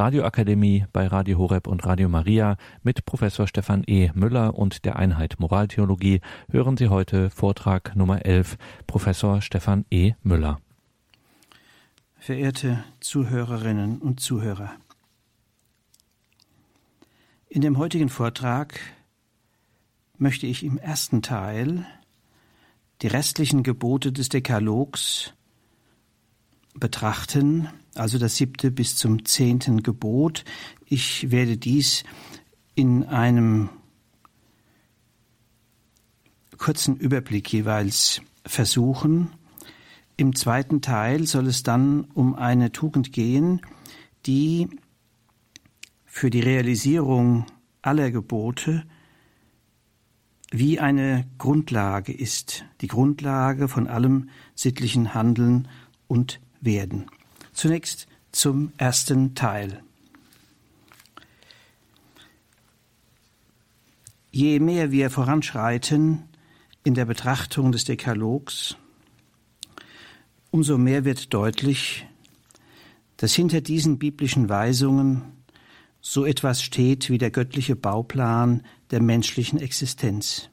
Radioakademie bei Radio Horeb und Radio Maria mit Professor Stefan E. Müller und der Einheit Moraltheologie hören Sie heute Vortrag Nummer 11 Professor Stefan E. Müller. Verehrte Zuhörerinnen und Zuhörer, in dem heutigen Vortrag möchte ich im ersten Teil die restlichen Gebote des Dekalogs betrachten, also das siebte bis zum zehnten Gebot. Ich werde dies in einem kurzen Überblick jeweils versuchen. Im zweiten Teil soll es dann um eine Tugend gehen, die für die Realisierung aller Gebote wie eine Grundlage ist, die Grundlage von allem sittlichen Handeln und Werden. Zunächst zum ersten Teil. Je mehr wir voranschreiten in der Betrachtung des Dekalogs, umso mehr wird deutlich, dass hinter diesen biblischen Weisungen so etwas steht wie der göttliche Bauplan der menschlichen Existenz.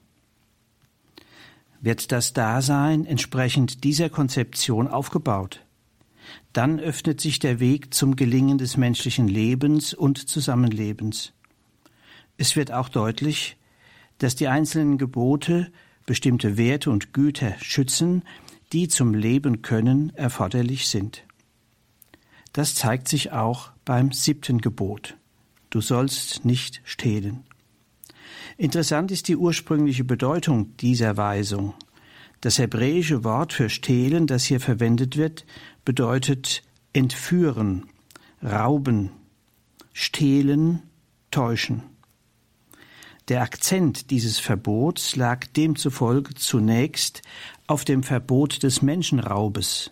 Wird das Dasein entsprechend dieser Konzeption aufgebaut, dann öffnet sich der Weg zum Gelingen des menschlichen Lebens und Zusammenlebens. Es wird auch deutlich, dass die einzelnen Gebote bestimmte Werte und Güter schützen, die zum Leben können erforderlich sind. Das zeigt sich auch beim siebten Gebot. Du sollst nicht stehlen. Interessant ist die ursprüngliche Bedeutung dieser Weisung. Das hebräische Wort für stehlen, das hier verwendet wird, bedeutet entführen, rauben, stehlen, täuschen. Der Akzent dieses Verbots lag demzufolge zunächst auf dem Verbot des Menschenraubes,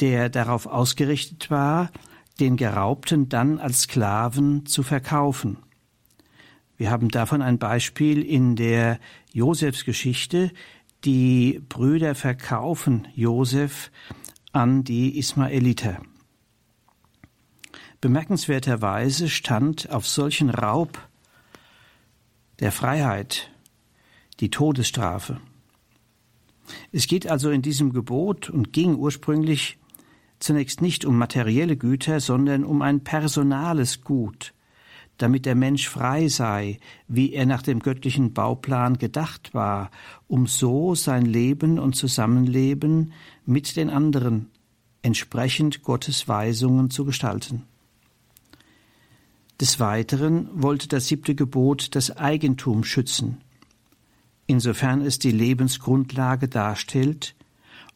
der darauf ausgerichtet war, den Geraubten dann als Sklaven zu verkaufen. Wir haben davon ein Beispiel in der Josefsgeschichte. Die Brüder verkaufen Josef an die Ismaeliter. Bemerkenswerterweise stand auf solchen Raub der Freiheit die Todesstrafe. Es geht also in diesem Gebot und ging ursprünglich zunächst nicht um materielle Güter, sondern um ein personales Gut, damit der Mensch frei sei, wie er nach dem göttlichen Bauplan gedacht war, um so sein Leben und Zusammenleben mit den anderen entsprechend Gottes Weisungen zu gestalten. Des Weiteren wollte das siebte Gebot das Eigentum schützen, insofern es die Lebensgrundlage darstellt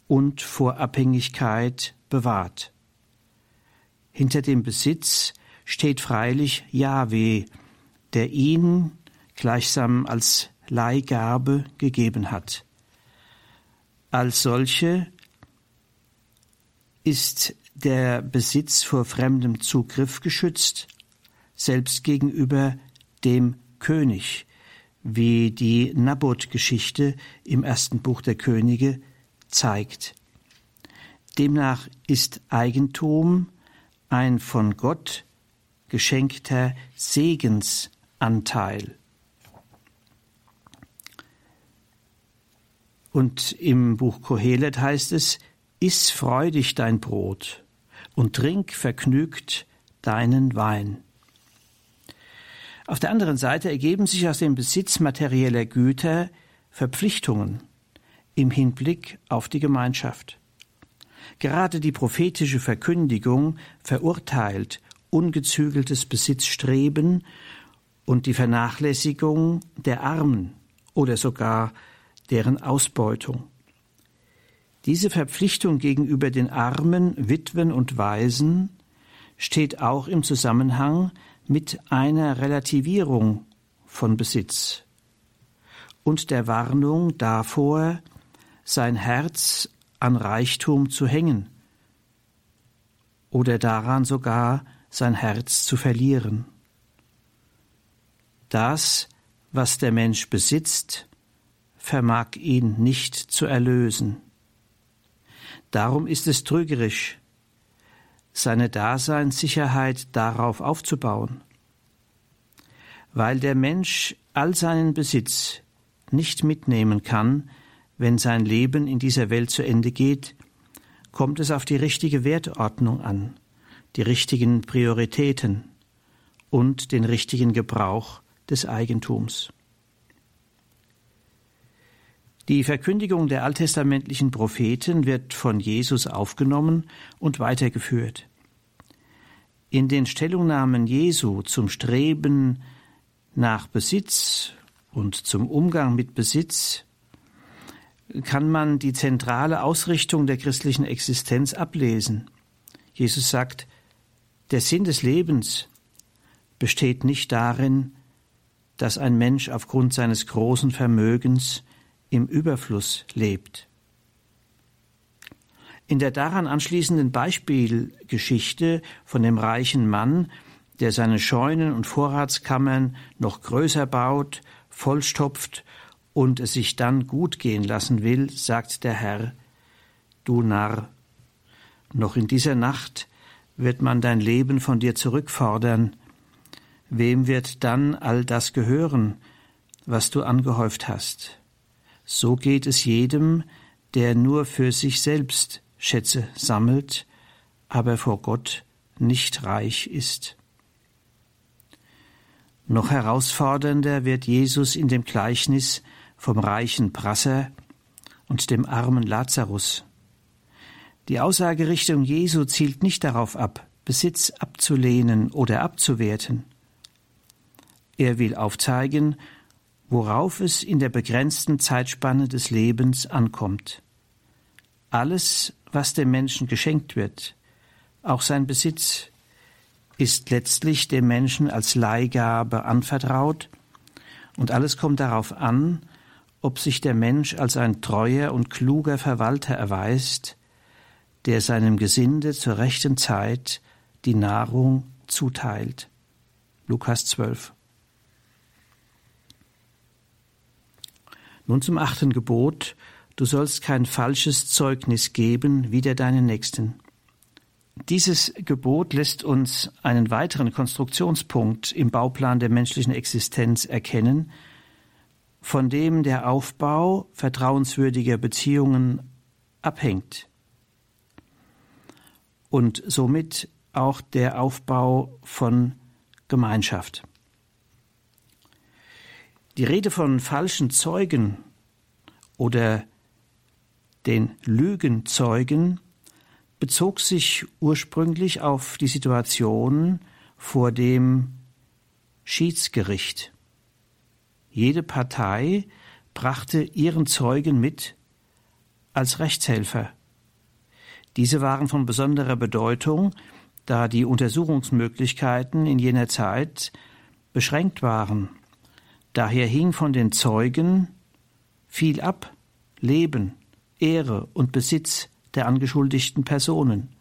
und vor Abhängigkeit bewahrt. Hinter dem Besitz steht freilich Jahwe, der ihn gleichsam als Leihgabe gegeben hat. Als solche ist der Besitz vor fremdem Zugriff geschützt, selbst gegenüber dem König, wie die Naboth-Geschichte im ersten Buch der Könige zeigt. Demnach ist Eigentum ein von Gott geschenkter Segensanteil. Und im Buch Kohelet heißt es, Iss freudig dein Brot und trink vergnügt deinen Wein. Auf der anderen Seite ergeben sich aus dem Besitz materieller Güter Verpflichtungen im Hinblick auf die Gemeinschaft. Gerade die prophetische Verkündigung verurteilt ungezügeltes Besitzstreben und die Vernachlässigung der Armen oder sogar deren Ausbeutung. Diese Verpflichtung gegenüber den Armen, Witwen und Waisen steht auch im Zusammenhang mit einer Relativierung von Besitz und der Warnung davor, sein Herz an Reichtum zu hängen oder daran sogar sein Herz zu verlieren. Das, was der Mensch besitzt, vermag ihn nicht zu erlösen. Darum ist es trügerisch, seine Daseinssicherheit darauf aufzubauen. Weil der Mensch all seinen Besitz nicht mitnehmen kann, wenn sein Leben in dieser Welt zu Ende geht, kommt es auf die richtige Wertordnung an, die richtigen Prioritäten und den richtigen Gebrauch des Eigentums. Die Verkündigung der alttestamentlichen Propheten wird von Jesus aufgenommen und weitergeführt. In den Stellungnahmen Jesu zum Streben nach Besitz und zum Umgang mit Besitz kann man die zentrale Ausrichtung der christlichen Existenz ablesen. Jesus sagt, der Sinn des Lebens besteht nicht darin, dass ein Mensch aufgrund seines großen Vermögens im Überfluss lebt. In der daran anschließenden Beispielgeschichte von dem reichen Mann, der seine Scheunen und Vorratskammern noch größer baut, vollstopft und es sich dann gut gehen lassen will, sagt der Herr, du Narr, noch in dieser Nacht wird man dein Leben von dir zurückfordern, wem wird dann all das gehören, was du angehäuft hast? So geht es jedem, der nur für sich selbst Schätze sammelt, aber vor Gott nicht reich ist. Noch herausfordernder wird Jesus in dem Gleichnis vom reichen Prasser und dem armen Lazarus. Die Aussagerichtung Jesu zielt nicht darauf ab, Besitz abzulehnen oder abzuwerten. Er will aufzeigen, worauf es in der begrenzten Zeitspanne des Lebens ankommt. Alles, was dem Menschen geschenkt wird, auch sein Besitz, ist letztlich dem Menschen als Leihgabe anvertraut, und alles kommt darauf an, ob sich der Mensch als ein treuer und kluger Verwalter erweist, der seinem Gesinde zur rechten Zeit die Nahrung zuteilt. Lukas 12. Nun zum achten Gebot. Du sollst kein falsches Zeugnis geben wider deinen Nächsten. Dieses Gebot lässt uns einen weiteren Konstruktionspunkt im Bauplan der menschlichen Existenz erkennen, von dem der Aufbau vertrauenswürdiger Beziehungen abhängt und somit auch der Aufbau von Gemeinschaft. Die Rede von falschen Zeugen oder den Lügenzeugen bezog sich ursprünglich auf die Situation vor dem Schiedsgericht. Jede Partei brachte ihren Zeugen mit als Rechtshelfer. Diese waren von besonderer Bedeutung, da die Untersuchungsmöglichkeiten in jener Zeit beschränkt waren. Daher hing von den Zeugen viel ab, Leben, Ehre und Besitz der angeschuldigten Personen.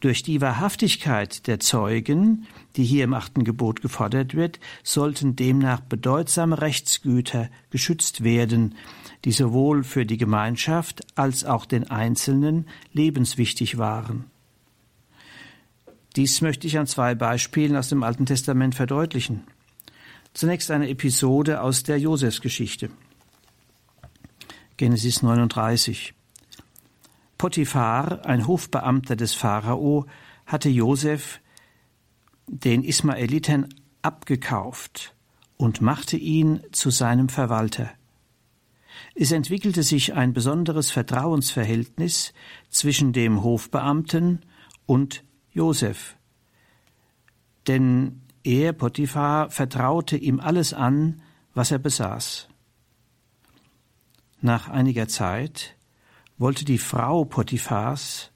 Durch die Wahrhaftigkeit der Zeugen, die hier im achten Gebot gefordert wird, sollten demnach bedeutsame Rechtsgüter geschützt werden, die sowohl für die Gemeinschaft als auch den Einzelnen lebenswichtig waren. Dies möchte ich an zwei Beispielen aus dem Alten Testament verdeutlichen. Zunächst eine Episode aus der Josefsgeschichte. Genesis 39. Potiphar, ein Hofbeamter des Pharao, hatte Josef den Ismaeliten abgekauft und machte ihn zu seinem Verwalter. Es entwickelte sich ein besonderes Vertrauensverhältnis zwischen dem Hofbeamten und Josef. Denn er, Potiphar, vertraute ihm alles an, was er besaß. Nach einiger Zeit wollte die Frau Potiphars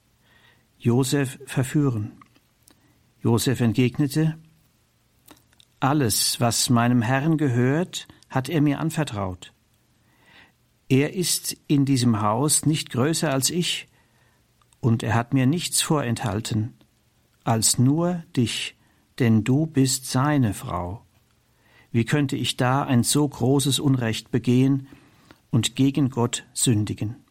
Josef verführen. Josef entgegnete, alles, was meinem Herrn gehört, hat er mir anvertraut. Er ist in diesem Haus nicht größer als ich, und er hat mir nichts vorenthalten, als nur dich, denn du bist seine Frau. Wie könnte ich da ein so großes Unrecht begehen und gegen Gott sündigen?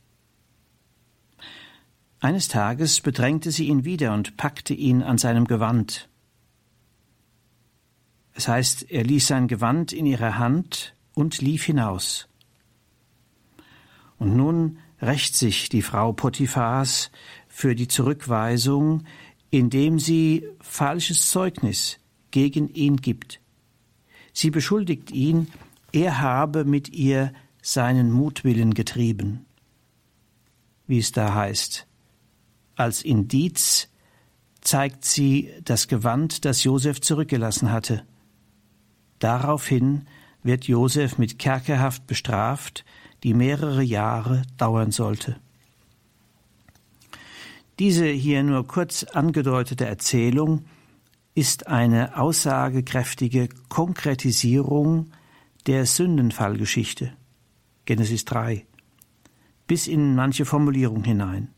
Eines Tages bedrängte sie ihn wieder und packte ihn an seinem Gewand. Es heißt, er ließ sein Gewand in ihrer Hand und lief hinaus. Und nun rächt sich die Frau Potiphars für die Zurückweisung, indem sie falsches Zeugnis gegen ihn gibt. Sie beschuldigt ihn, er habe mit ihr seinen Mutwillen getrieben. Wie es da heißt, als Indiz zeigt sie das Gewand, das Josef zurückgelassen hatte. Daraufhin wird Josef mit Kerkerhaft bestraft, die mehrere Jahre dauern sollte. Diese hier nur kurz angedeutete Erzählung ist eine aussagekräftige Konkretisierung der Sündenfallgeschichte Genesis 3 bis in manche Formulierung hinein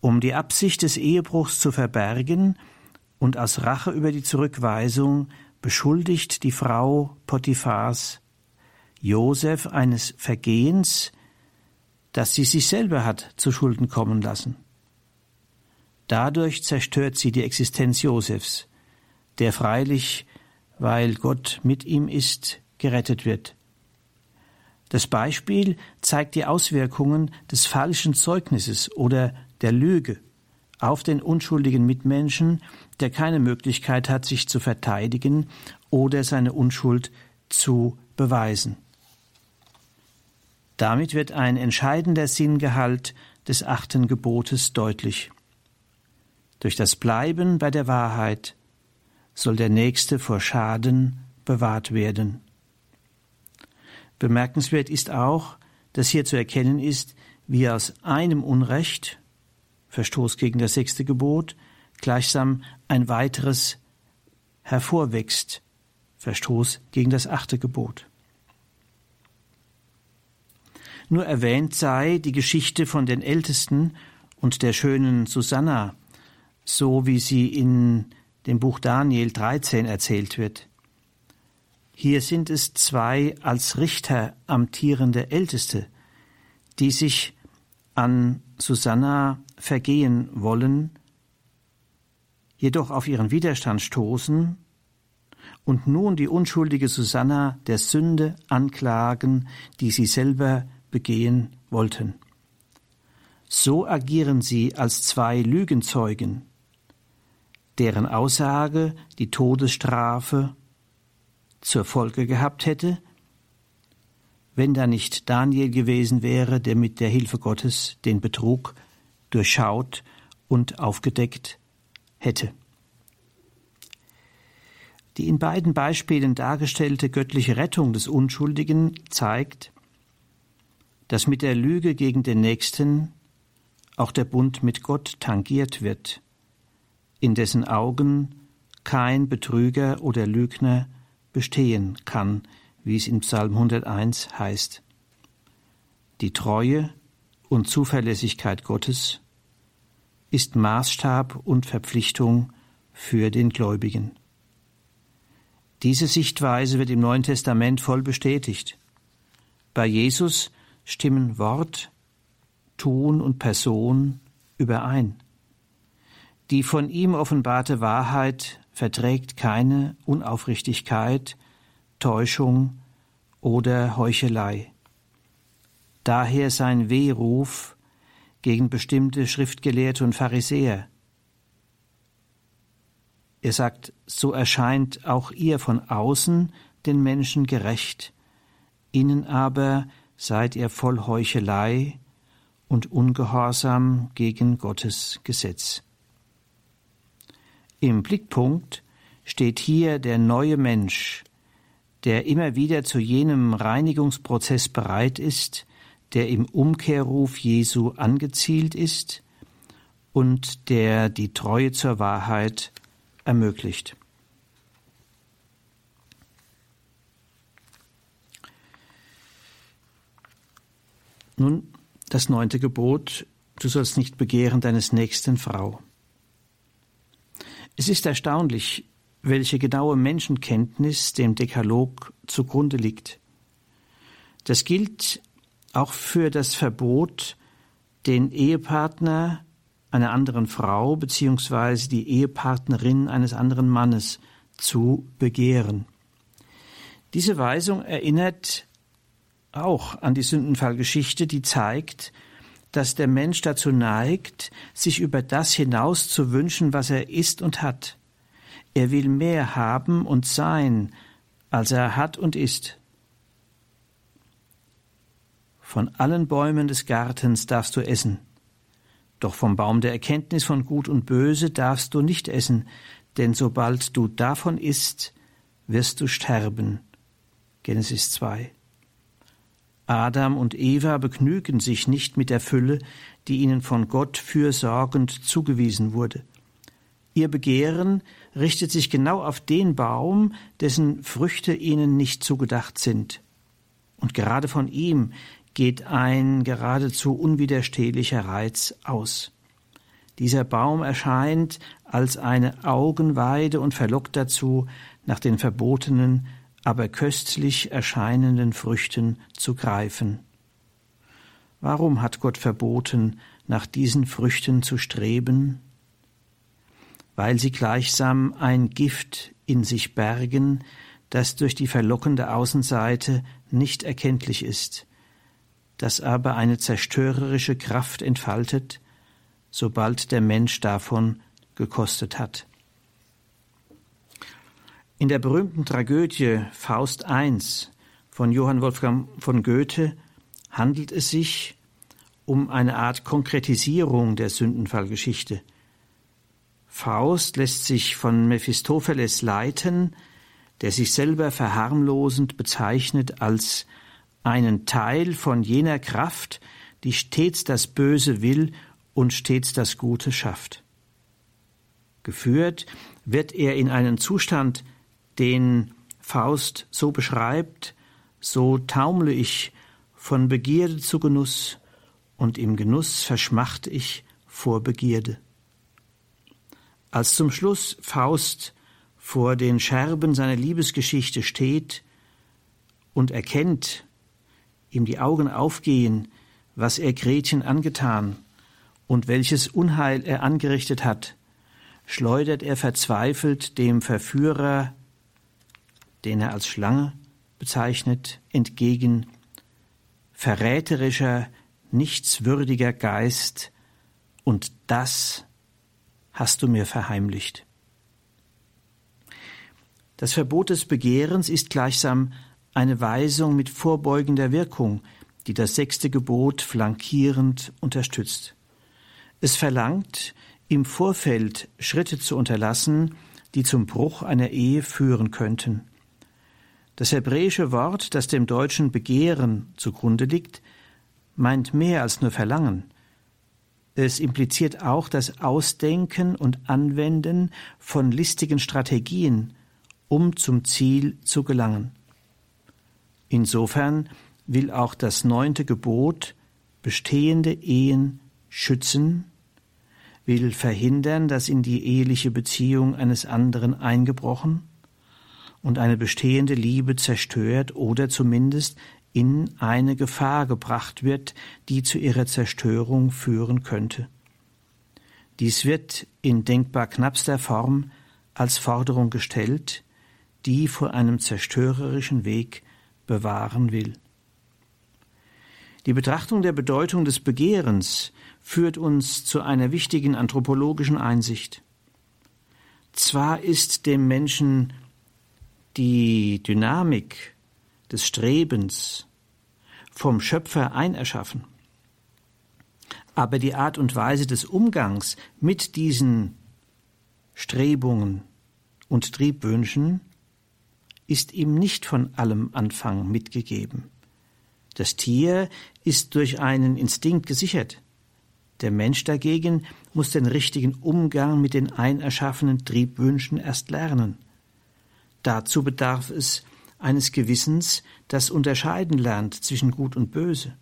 um die Absicht des Ehebruchs zu verbergen und aus Rache über die Zurückweisung beschuldigt die Frau Potiphars Josef eines Vergehens, das sie sich selber hat zu Schulden kommen lassen. Dadurch zerstört sie die Existenz Josefs, der freilich, weil Gott mit ihm ist, gerettet wird. Das Beispiel zeigt die Auswirkungen des falschen Zeugnisses oder der Lüge auf den unschuldigen Mitmenschen, der keine Möglichkeit hat, sich zu verteidigen oder seine Unschuld zu beweisen. Damit wird ein entscheidender Sinngehalt des achten Gebotes deutlich. Durch das Bleiben bei der Wahrheit soll der Nächste vor Schaden bewahrt werden. Bemerkenswert ist auch, dass hier zu erkennen ist, wie aus einem Unrecht Verstoß gegen das sechste Gebot, gleichsam ein weiteres hervorwächst, Verstoß gegen das achte Gebot. Nur erwähnt sei die Geschichte von den Ältesten und der schönen Susanna, so wie sie in dem Buch Daniel 13 erzählt wird. Hier sind es zwei als Richter amtierende Älteste, die sich an Susanna vergehen wollen, jedoch auf ihren Widerstand stoßen und nun die unschuldige Susanna der Sünde anklagen, die sie selber begehen wollten. So agieren sie als zwei Lügenzeugen, deren Aussage die Todesstrafe zur Folge gehabt hätte, wenn da nicht Daniel gewesen wäre, der mit der Hilfe Gottes den Betrug durchschaut und aufgedeckt hätte. Die in beiden Beispielen dargestellte göttliche Rettung des Unschuldigen zeigt, dass mit der Lüge gegen den Nächsten auch der Bund mit Gott tangiert wird, in dessen Augen kein Betrüger oder Lügner bestehen kann, wie es in Psalm 101 heißt. Die Treue und Zuverlässigkeit Gottes ist Maßstab und Verpflichtung für den Gläubigen. Diese Sichtweise wird im Neuen Testament voll bestätigt. Bei Jesus stimmen Wort, Tun und Person überein. Die von ihm offenbarte Wahrheit verträgt keine Unaufrichtigkeit, Täuschung oder Heuchelei. Daher sein Wehruf gegen bestimmte Schriftgelehrte und Pharisäer. Er sagt, so erscheint auch ihr von außen den Menschen gerecht, innen aber seid ihr voll Heuchelei und ungehorsam gegen Gottes Gesetz. Im Blickpunkt steht hier der neue Mensch, der immer wieder zu jenem Reinigungsprozess bereit ist, der im Umkehrruf Jesu angezielt ist und der die Treue zur Wahrheit ermöglicht. Nun das neunte Gebot, du sollst nicht begehren deines nächsten Frau. Es ist erstaunlich, welche genaue Menschenkenntnis dem Dekalog zugrunde liegt. Das gilt auch für das Verbot, den Ehepartner einer anderen Frau bzw. die Ehepartnerin eines anderen Mannes zu begehren. Diese Weisung erinnert auch an die Sündenfallgeschichte, die zeigt, dass der Mensch dazu neigt, sich über das hinaus zu wünschen, was er ist und hat. Er will mehr haben und sein, als er hat und ist. Von allen Bäumen des Gartens darfst du essen, doch vom Baum der Erkenntnis von Gut und Böse darfst du nicht essen, denn sobald du davon isst, wirst du sterben. Genesis 2. Adam und Eva begnügen sich nicht mit der Fülle, die ihnen von Gott fürsorgend zugewiesen wurde. Ihr Begehren richtet sich genau auf den Baum, dessen Früchte ihnen nicht zugedacht sind. Und gerade von ihm geht ein geradezu unwiderstehlicher Reiz aus. Dieser Baum erscheint als eine Augenweide und verlockt dazu, nach den verbotenen, aber köstlich erscheinenden Früchten zu greifen. Warum hat Gott verboten, nach diesen Früchten zu streben? Weil sie gleichsam ein Gift in sich bergen, das durch die verlockende Außenseite nicht erkenntlich ist, das aber eine zerstörerische Kraft entfaltet, sobald der Mensch davon gekostet hat. In der berühmten Tragödie Faust I von Johann Wolfgang von Goethe handelt es sich um eine Art Konkretisierung der Sündenfallgeschichte. Faust lässt sich von Mephistopheles leiten, der sich selber verharmlosend bezeichnet als einen Teil von jener Kraft, die stets das Böse will und stets das Gute schafft. Geführt wird er in einen Zustand, den Faust so beschreibt, so taumle ich von Begierde zu Genuss, und im Genuss verschmacht ich vor Begierde. Als zum Schluss Faust vor den Scherben seiner Liebesgeschichte steht und erkennt, ihm die Augen aufgehen, was er Gretchen angetan und welches Unheil er angerichtet hat, schleudert er verzweifelt dem Verführer, den er als Schlange bezeichnet, entgegen verräterischer, nichtswürdiger Geist, und das hast du mir verheimlicht. Das Verbot des Begehrens ist gleichsam eine Weisung mit vorbeugender Wirkung, die das sechste Gebot flankierend unterstützt. Es verlangt, im Vorfeld Schritte zu unterlassen, die zum Bruch einer Ehe führen könnten. Das hebräische Wort, das dem deutschen Begehren zugrunde liegt, meint mehr als nur Verlangen. Es impliziert auch das Ausdenken und Anwenden von listigen Strategien, um zum Ziel zu gelangen. Insofern will auch das neunte Gebot bestehende Ehen schützen, will verhindern, dass in die eheliche Beziehung eines anderen eingebrochen und eine bestehende Liebe zerstört oder zumindest in eine Gefahr gebracht wird, die zu ihrer Zerstörung führen könnte. Dies wird in denkbar knappster Form als Forderung gestellt, die vor einem zerstörerischen Weg bewahren will. Die Betrachtung der Bedeutung des Begehrens führt uns zu einer wichtigen anthropologischen Einsicht. Zwar ist dem Menschen die Dynamik des Strebens vom Schöpfer einerschaffen, aber die Art und Weise des Umgangs mit diesen Strebungen und Triebwünschen ist ihm nicht von allem Anfang mitgegeben. Das Tier ist durch einen Instinkt gesichert. Der Mensch dagegen muss den richtigen Umgang mit den einerschaffenen Triebwünschen erst lernen. Dazu bedarf es eines Gewissens, das unterscheiden lernt zwischen Gut und Böse.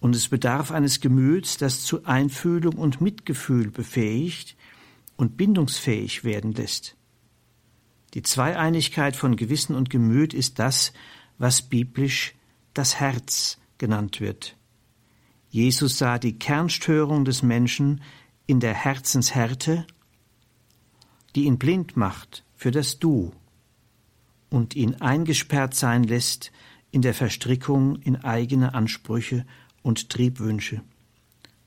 Und es bedarf eines Gemüts, das zu Einfühlung und Mitgefühl befähigt und bindungsfähig werden lässt. Die Zweieinigkeit von Gewissen und Gemüt ist das, was biblisch das Herz genannt wird. Jesus sah die Kernstörung des Menschen in der Herzenshärte, die ihn blind macht für das Du und ihn eingesperrt sein lässt in der Verstrickung in eigene Ansprüche und Triebwünsche.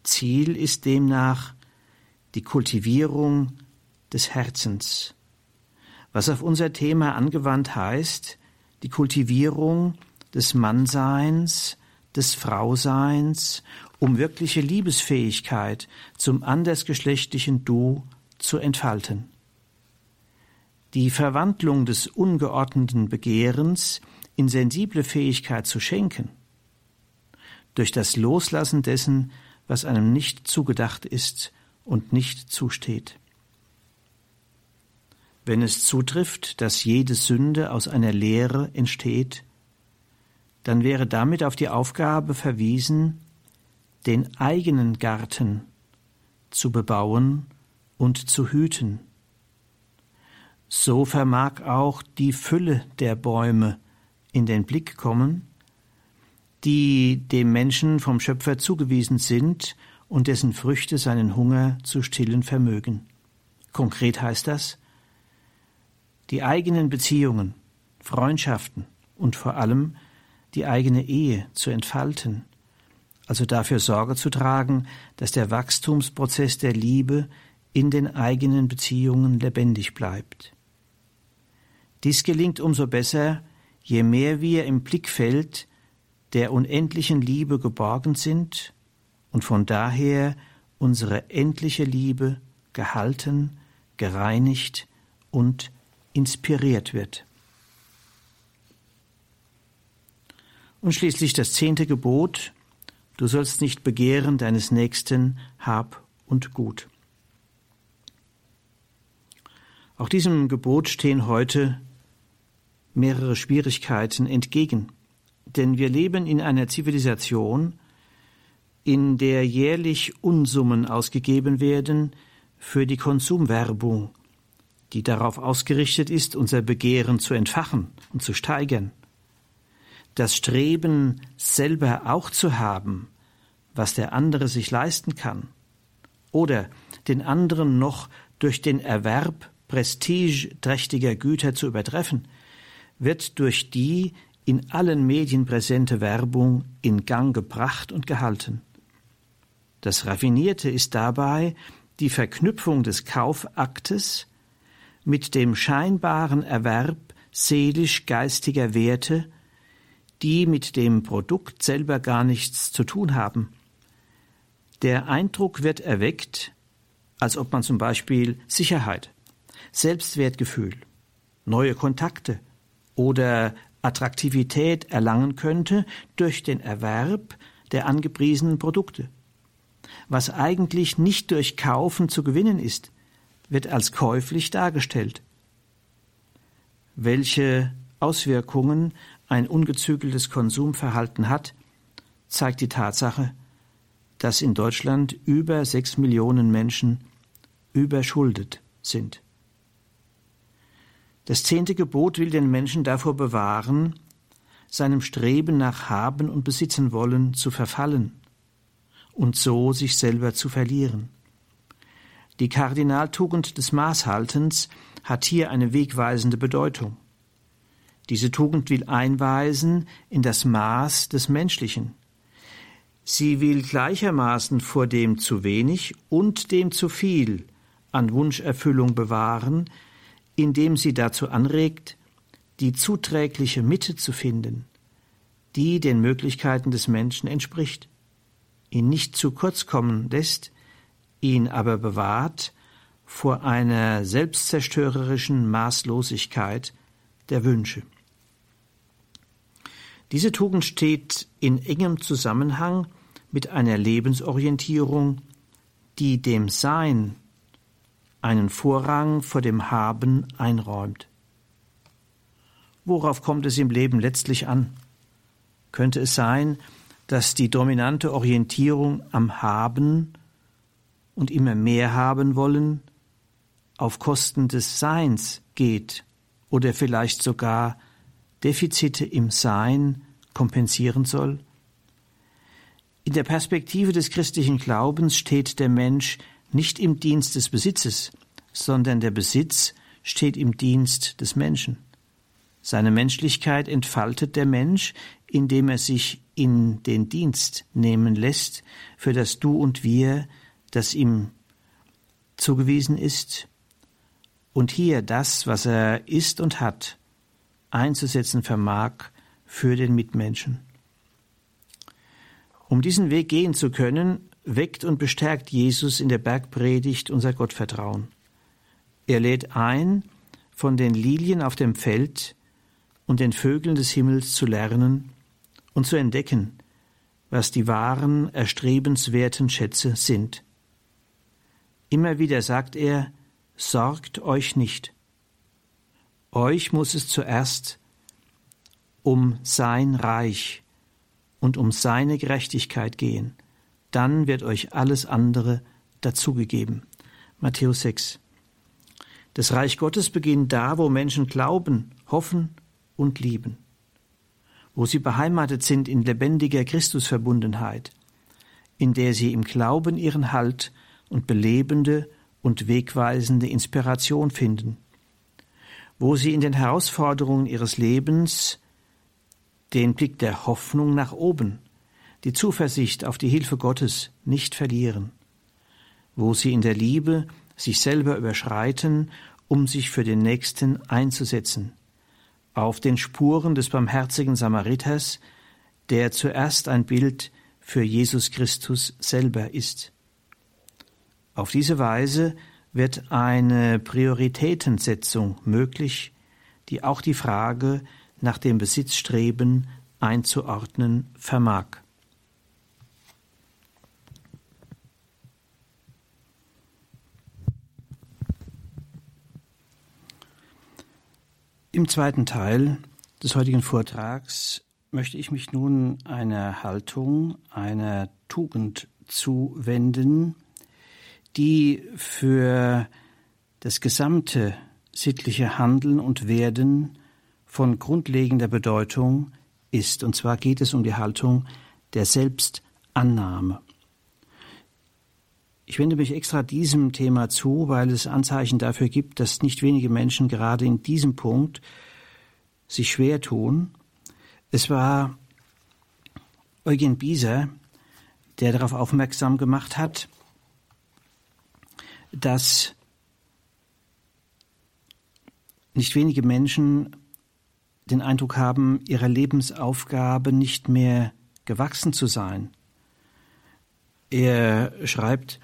Ziel ist demnach die Kultivierung des Herzens, was auf unser Thema angewandt heißt, die Kultivierung des Mannseins, des Frauseins, um wirkliche Liebesfähigkeit zum andersgeschlechtlichen Du zu entfalten. Die Verwandlung des ungeordneten Begehrens in sensible Fähigkeit zu schenken, durch das Loslassen dessen, was einem nicht zugedacht ist und nicht zusteht. Wenn es zutrifft, dass jede Sünde aus einer Lehre entsteht, dann wäre damit auf die Aufgabe verwiesen, den eigenen Garten zu bebauen und zu hüten. So vermag auch die Fülle der Bäume in den Blick kommen, die dem Menschen vom Schöpfer zugewiesen sind und dessen Früchte seinen Hunger zu stillen vermögen. Konkret heißt das, die eigenen Beziehungen, Freundschaften und vor allem die eigene Ehe zu entfalten, also dafür Sorge zu tragen, dass der Wachstumsprozess der Liebe in den eigenen Beziehungen lebendig bleibt. Dies gelingt umso besser, je mehr wir im Blickfeld der unendlichen Liebe geborgen sind und von daher unsere endliche Liebe gehalten, gereinigt und inspiriert wird. Und schließlich das zehnte Gebot, du sollst nicht begehren deines Nächsten Hab und Gut. Auch diesem Gebot stehen heute mehrere Schwierigkeiten entgegen, denn wir leben in einer Zivilisation, in der jährlich Unsummen ausgegeben werden für die Konsumwerbung, die darauf ausgerichtet ist, unser Begehren zu entfachen und zu steigern. Das Streben, selber auch zu haben, was der andere sich leisten kann, oder den anderen noch durch den Erwerb prestigeträchtiger Güter zu übertreffen, wird durch die in allen Medien präsente Werbung in Gang gebracht und gehalten. Das Raffinierte ist dabei die Verknüpfung des Kaufaktes mit dem scheinbaren Erwerb seelisch-geistiger Werte, die mit dem Produkt selber gar nichts zu tun haben. Der Eindruck wird erweckt, als ob man zum Beispiel Sicherheit, Selbstwertgefühl, neue Kontakte oder Attraktivität erlangen könnte durch den Erwerb der angepriesenen Produkte. Was eigentlich nicht durch Kaufen zu gewinnen ist, wird als käuflich dargestellt. Welche Auswirkungen ein ungezügeltes Konsumverhalten hat, zeigt die Tatsache, dass in Deutschland über sechs Millionen Menschen überschuldet sind. Das zehnte Gebot will den Menschen davor bewahren, seinem Streben nach Haben und Besitzen wollen zu verfallen und so sich selber zu verlieren. Die Kardinaltugend des Maßhaltens hat hier eine wegweisende Bedeutung. Diese Tugend will einweisen in das Maß des Menschlichen. Sie will gleichermaßen vor dem zu wenig und dem zu viel an Wunscherfüllung bewahren, indem sie dazu anregt, die zuträgliche Mitte zu finden, die den Möglichkeiten des Menschen entspricht, ihn nicht zu kurz kommen lässt, ihn aber bewahrt vor einer selbstzerstörerischen Maßlosigkeit der Wünsche. Diese Tugend steht in engem Zusammenhang mit einer Lebensorientierung, die dem Sein einen Vorrang vor dem Haben einräumt. Worauf kommt es im Leben letztlich an? Könnte es sein, dass die dominante Orientierung am Haben und immer mehr haben wollen auf Kosten des Seins geht oder vielleicht sogar Defizite im Sein kompensieren soll? In der Perspektive des christlichen Glaubens steht der Mensch nicht im Dienst des Besitzes, sondern der Besitz steht im Dienst des Menschen. Seine Menschlichkeit entfaltet der Mensch, indem er sich in den Dienst nehmen lässt für das Du und Wir, das ihm zugewiesen ist, und hier das, was er ist und hat, einzusetzen vermag für den Mitmenschen. Um diesen Weg gehen zu können, weckt und bestärkt Jesus in der Bergpredigt unser Gottvertrauen. Er lädt ein, von den Lilien auf dem Feld und den Vögeln des Himmels zu lernen und zu entdecken, was die wahren, erstrebenswerten Schätze sind. Immer wieder sagt er, sorgt euch nicht. Euch muss es zuerst um sein Reich und um seine Gerechtigkeit gehen. Dann wird euch alles andere dazugegeben. Matthäus 6. Das Reich Gottes beginnt da, wo Menschen glauben, hoffen und lieben. Wo sie beheimatet sind in lebendiger Christusverbundenheit, in der sie im Glauben ihren Halt und belebende und wegweisende Inspiration finden. Wo sie in den Herausforderungen ihres Lebens den Blick der Hoffnung nach oben, die Zuversicht auf die Hilfe Gottes nicht verlieren, wo sie in der Liebe sich selber überschreiten, um sich für den Nächsten einzusetzen, auf den Spuren des barmherzigen Samariters, der zuerst ein Bild für Jesus Christus selber ist. Auf diese Weise wird eine Prioritätensetzung möglich, die auch die Frage nach dem Besitzstreben einzuordnen vermag. Im zweiten Teil des heutigen Vortrags möchte ich mich nun einer Haltung, einer Tugend zuwenden, die für das gesamte sittliche Handeln und Werden von grundlegender Bedeutung ist. Und zwar geht es um die Haltung der Selbstannahme. Ich wende mich extra diesem Thema zu, weil es Anzeichen dafür gibt, dass nicht wenige Menschen gerade in diesem Punkt sich schwer tun. Es war Eugen Bieser, der darauf aufmerksam gemacht hat, dass nicht wenige Menschen den Eindruck haben, ihrer Lebensaufgabe nicht mehr gewachsen zu sein. Er schreibt,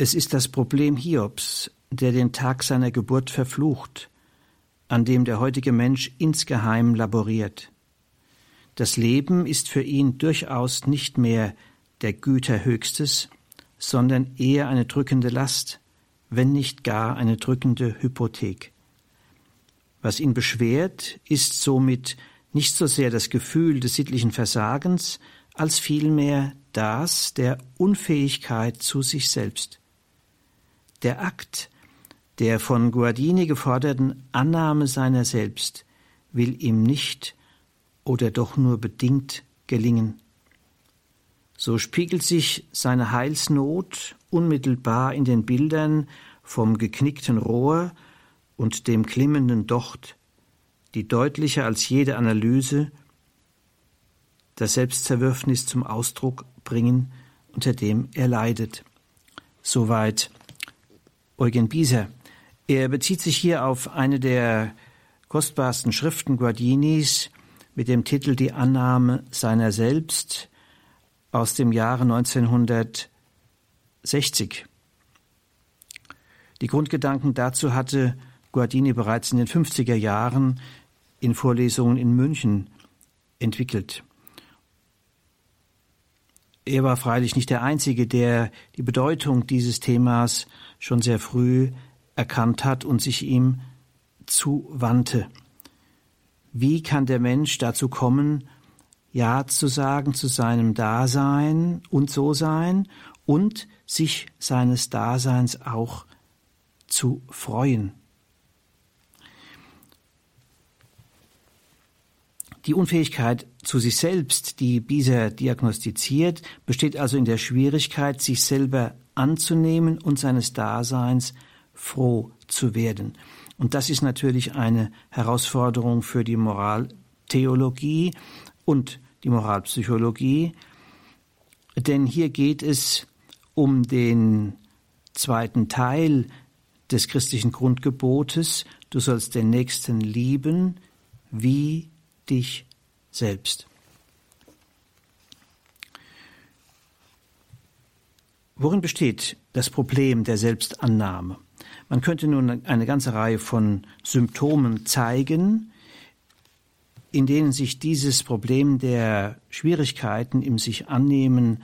es ist das Problem Hiobs, der den Tag seiner Geburt verflucht, an dem der heutige Mensch insgeheim laboriert. Das Leben ist für ihn durchaus nicht mehr der Güter höchstes, sondern eher eine drückende Last, wenn nicht gar eine drückende Hypothek. Was ihn beschwert, ist somit nicht so sehr das Gefühl des sittlichen Versagens, als vielmehr das der Unfähigkeit zu sich selbst. Der Akt der von Guardini geforderten Annahme seiner selbst will ihm nicht oder doch nur bedingt gelingen. So spiegelt sich seine Heilsnot unmittelbar in den Bildern vom geknickten Rohr und dem klimmenden Docht, die deutlicher als jede Analyse das Selbstzerwürfnis zum Ausdruck bringen, unter dem er leidet. Soweit Eugen Bieser. Er bezieht sich hier auf eine der kostbarsten Schriften Guardinis mit dem Titel Die Annahme seiner selbst aus dem Jahre 1960. Die Grundgedanken dazu hatte Guardini bereits in den 50er Jahren in Vorlesungen in München entwickelt. Er war freilich nicht der Einzige, der die Bedeutung dieses Themas schon sehr früh erkannt hat und sich ihm zuwandte. Wie kann der Mensch dazu kommen, Ja zu sagen zu seinem Dasein und so sein und sich seines Daseins auch zu freuen? Die Unfähigkeit zu sich selbst, die Bieser diagnostiziert, besteht also in der Schwierigkeit, sich selber anzunehmen und seines Daseins froh zu werden. Und das ist natürlich eine Herausforderung für die Moraltheologie und die Moralpsychologie, denn hier geht es um den zweiten Teil des christlichen Grundgebotes, du sollst den Nächsten lieben wie dich selbst. Worin besteht das Problem der Selbstannahme? Man könnte nun eine ganze Reihe von Symptomen zeigen, in denen sich dieses Problem der Schwierigkeiten im sich annehmen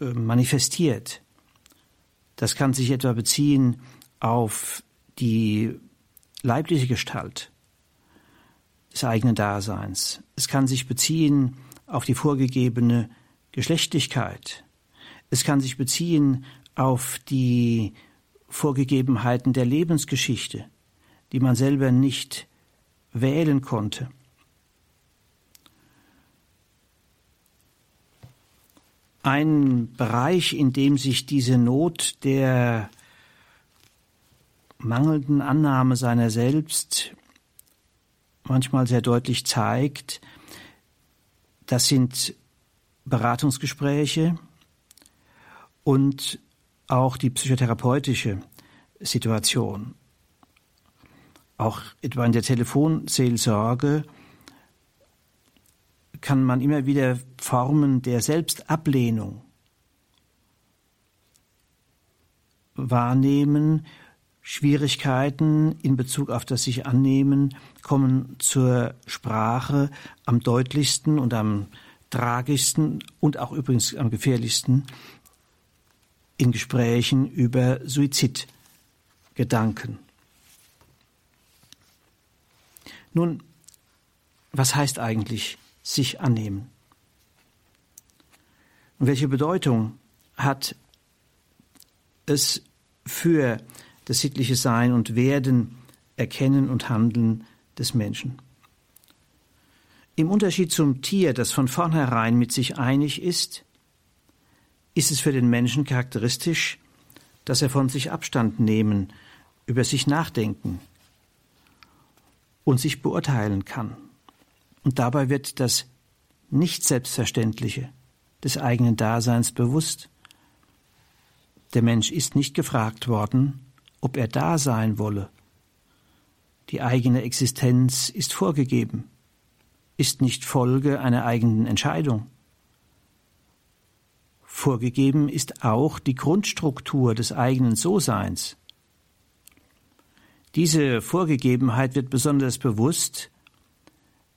äh, manifestiert. Das kann sich etwa beziehen auf die leibliche Gestalt des eigenen Daseins. Es kann sich beziehen auf die vorgegebene Geschlechtlichkeit. Es kann sich beziehen auf die Vorgegebenheiten der Lebensgeschichte, die man selber nicht wählen konnte. Ein Bereich, in dem sich diese Not der mangelnden Annahme seiner selbst manchmal sehr deutlich zeigt, das sind Beratungsgespräche und auch die psychotherapeutische Situation. Auch etwa in der Telefonseelsorge kann man immer wieder Formen der Selbstablehnung wahrnehmen, Schwierigkeiten in Bezug auf das sich annehmen kommen zur Sprache am deutlichsten und am tragischsten und auch übrigens am gefährlichsten in Gesprächen über Suizidgedanken. Nun, was heißt eigentlich sich annehmen? Und welche Bedeutung hat es für das sittliche Sein und Werden, Erkennen und Handeln des Menschen. Im Unterschied zum Tier, das von vornherein mit sich einig ist, ist es für den Menschen charakteristisch, dass er von sich Abstand nehmen, über sich nachdenken und sich beurteilen kann. Und dabei wird das Nicht-Selbstverständliche des eigenen Daseins bewusst. Der Mensch ist nicht gefragt worden, ob er da sein wolle. Die eigene Existenz ist vorgegeben, ist nicht Folge einer eigenen Entscheidung. Vorgegeben ist auch die Grundstruktur des eigenen So-Seins. Diese Vorgegebenheit wird besonders bewusst,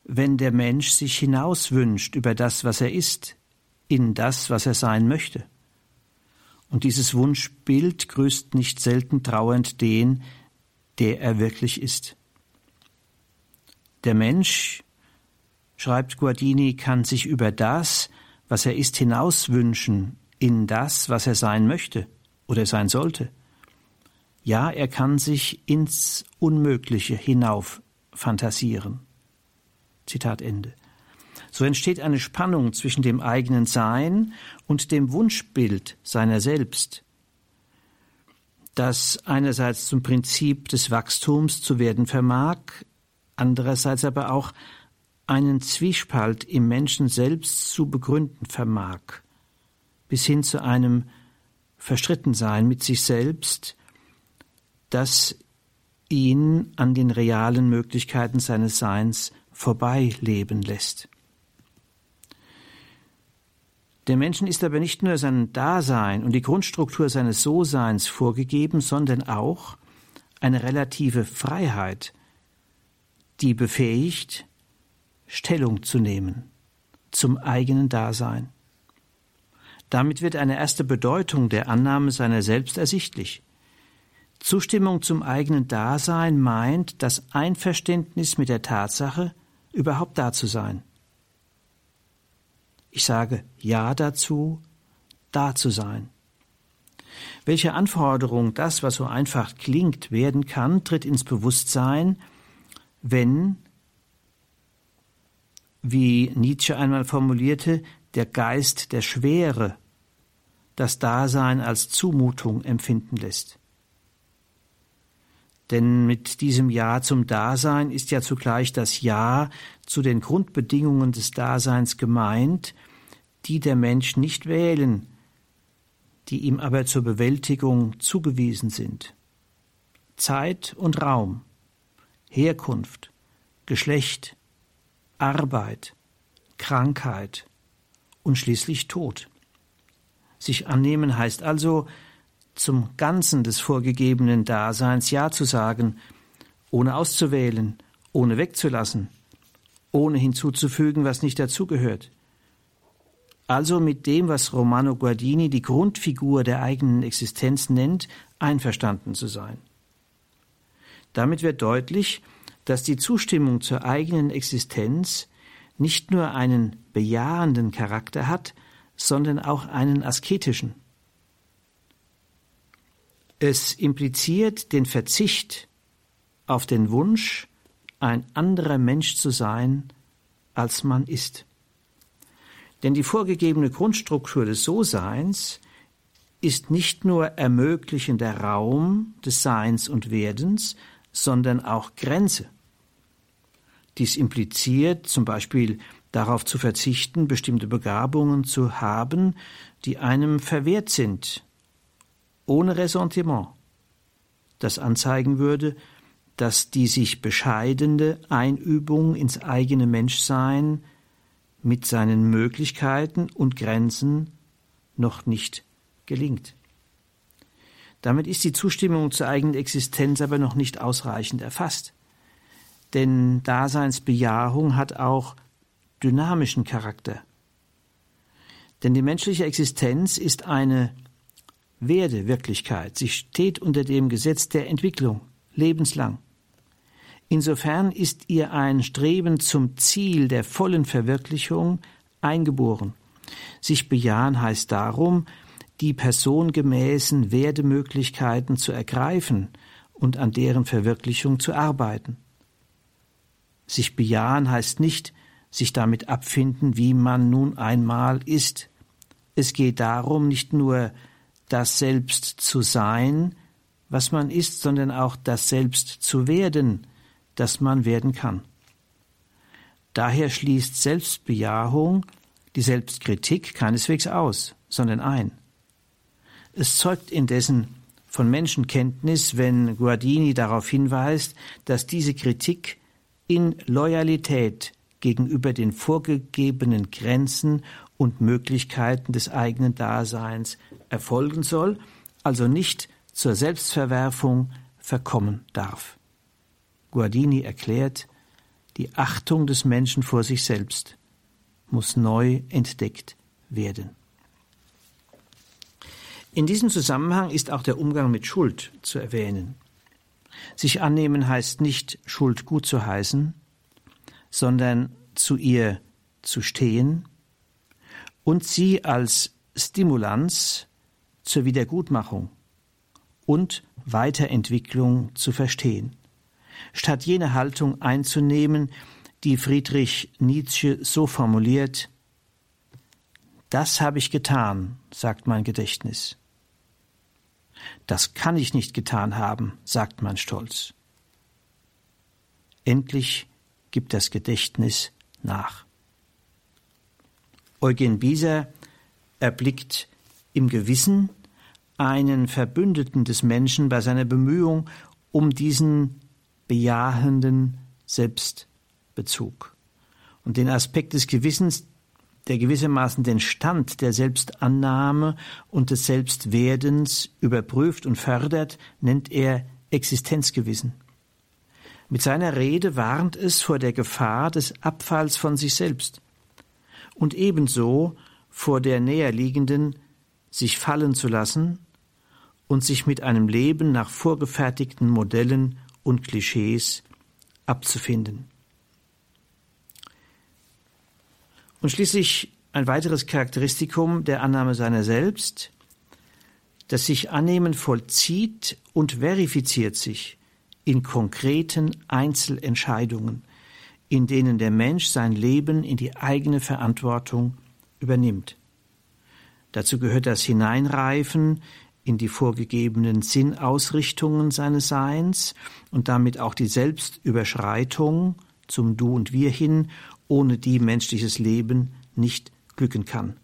wenn der Mensch sich hinauswünscht über das, was er ist, in das, was er sein möchte. Und dieses Wunschbild grüßt nicht selten trauernd den, der er wirklich ist. Der Mensch, schreibt Guardini, kann sich über das, was er ist, hinauswünschen in das, was er sein möchte oder sein sollte. Ja, er kann sich ins Unmögliche hinauf fantasieren. Zitat Ende. So entsteht eine Spannung zwischen dem eigenen Sein und dem Wunschbild seiner selbst, das einerseits zum Prinzip des Wachstums zu werden vermag, andererseits aber auch einen Zwiespalt im Menschen selbst zu begründen vermag, bis hin zu einem Verstrittensein mit sich selbst, das ihn an den realen Möglichkeiten seines Seins vorbeileben lässt. Der Menschen ist aber nicht nur sein Dasein und die Grundstruktur seines So-Seins vorgegeben, sondern auch eine relative Freiheit, die befähigt, Stellung zu nehmen zum eigenen Dasein. Damit wird eine erste Bedeutung der Annahme seiner selbst ersichtlich. Zustimmung zum eigenen Dasein meint das Einverständnis mit der Tatsache, überhaupt da zu sein. Ich sage Ja dazu, da zu sein. Welche Anforderung das, was so einfach klingt, werden kann, tritt ins Bewusstsein, wenn wie Nietzsche einmal formulierte, der Geist der Schwere das Dasein als Zumutung empfinden lässt. Denn mit diesem Ja zum Dasein ist ja zugleich das Ja zu den Grundbedingungen des Daseins gemeint, die der Mensch nicht wählen, die ihm aber zur Bewältigung zugewiesen sind. Zeit und Raum, Herkunft, Geschlecht, Arbeit, Krankheit und schließlich Tod. Sich annehmen heißt also, zum Ganzen des vorgegebenen Daseins Ja zu sagen, ohne auszuwählen, ohne wegzulassen, ohne hinzuzufügen, was nicht dazugehört. Also mit dem, was Romano Guardini die Grundfigur der eigenen Existenz nennt, einverstanden zu sein. Damit wird deutlich, dass die Zustimmung zur eigenen Existenz nicht nur einen bejahenden Charakter hat, sondern auch einen asketischen. Es impliziert den Verzicht auf den Wunsch, ein anderer Mensch zu sein, als man ist. Denn die vorgegebene Grundstruktur des So-Seins ist nicht nur ermöglichender Raum des Seins und Werdens, sondern auch Grenze. Dies impliziert zum Beispiel darauf zu verzichten, bestimmte Begabungen zu haben, die einem verwehrt sind, ohne Ressentiment, das anzeigen würde, dass die sich bescheidende Einübung ins eigene Menschsein mit seinen Möglichkeiten und Grenzen noch nicht gelingt. Damit ist die Zustimmung zur eigenen Existenz aber noch nicht ausreichend erfasst. Denn Daseinsbejahung hat auch dynamischen Charakter. Denn die menschliche Existenz ist eine Werdewirklichkeit. Sie steht unter dem Gesetz der Entwicklung, lebenslang. Insofern ist ihr ein Streben zum Ziel der vollen Verwirklichung eingeboren. Sich bejahen heißt darum, die personengemäßen Werdemöglichkeiten zu ergreifen und an deren Verwirklichung zu arbeiten. Sich bejahen heißt nicht, sich damit abfinden, wie man nun einmal ist. Es geht darum, nicht nur das Selbst zu sein, was man ist, sondern auch das Selbst zu werden, das man werden kann. Daher schließt Selbstbejahung die Selbstkritik keineswegs aus, sondern ein. Es zeugt indessen von Menschenkenntnis, wenn Guardini darauf hinweist, dass diese Kritik in Loyalität gegenüber den vorgegebenen Grenzen und Möglichkeiten des eigenen Daseins erfolgen soll, also nicht zur Selbstverwerfung verkommen darf. Guardini erklärt, die Achtung des Menschen vor sich selbst muss neu entdeckt werden. In diesem Zusammenhang ist auch der Umgang mit Schuld zu erwähnen. Sich annehmen heißt nicht, Schuld gut zu heißen, sondern zu ihr zu stehen und sie als Stimulanz zur Wiedergutmachung und Weiterentwicklung zu verstehen, statt jene Haltung einzunehmen, die Friedrich Nietzsche so formuliert Das habe ich getan, sagt mein Gedächtnis. Das kann ich nicht getan haben, sagt mein Stolz. Endlich gibt das Gedächtnis nach. Eugen Bieser erblickt im Gewissen einen Verbündeten des Menschen bei seiner Bemühung um diesen bejahenden Selbstbezug. Und den Aspekt des Gewissens, der gewissermaßen den Stand der Selbstannahme und des Selbstwerdens überprüft und fördert, nennt er Existenzgewissen. Mit seiner Rede warnt es vor der Gefahr des Abfalls von sich selbst und ebenso vor der näherliegenden, sich fallen zu lassen und sich mit einem Leben nach vorgefertigten Modellen und Klischees abzufinden. Und schließlich ein weiteres Charakteristikum der Annahme seiner selbst, das sich Annehmen vollzieht und verifiziert sich in konkreten Einzelentscheidungen, in denen der Mensch sein Leben in die eigene Verantwortung übernimmt. Dazu gehört das Hineinreifen in die vorgegebenen Sinnausrichtungen seines Seins und damit auch die Selbstüberschreitung zum Du und Wir hin, ohne die menschliches Leben nicht glücken kann.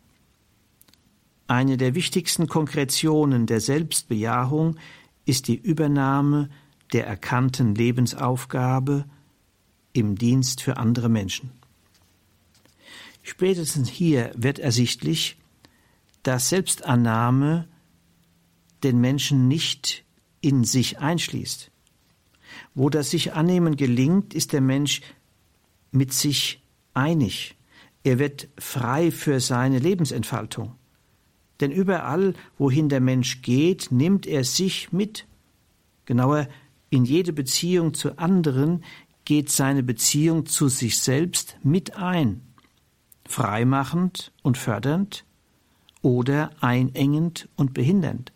Eine der wichtigsten Konkretionen der Selbstbejahung ist die Übernahme der erkannten Lebensaufgabe im Dienst für andere Menschen. Spätestens hier wird ersichtlich, dass Selbstannahme den Menschen nicht in sich einschließt. Wo das sich annehmen gelingt, ist der Mensch mit sich einig. Er wird frei für seine Lebensentfaltung. Denn überall, wohin der Mensch geht, nimmt er sich mit. Genauer, in jede Beziehung zu anderen geht seine Beziehung zu sich selbst mit ein, freimachend und fördernd oder einengend und behindernd.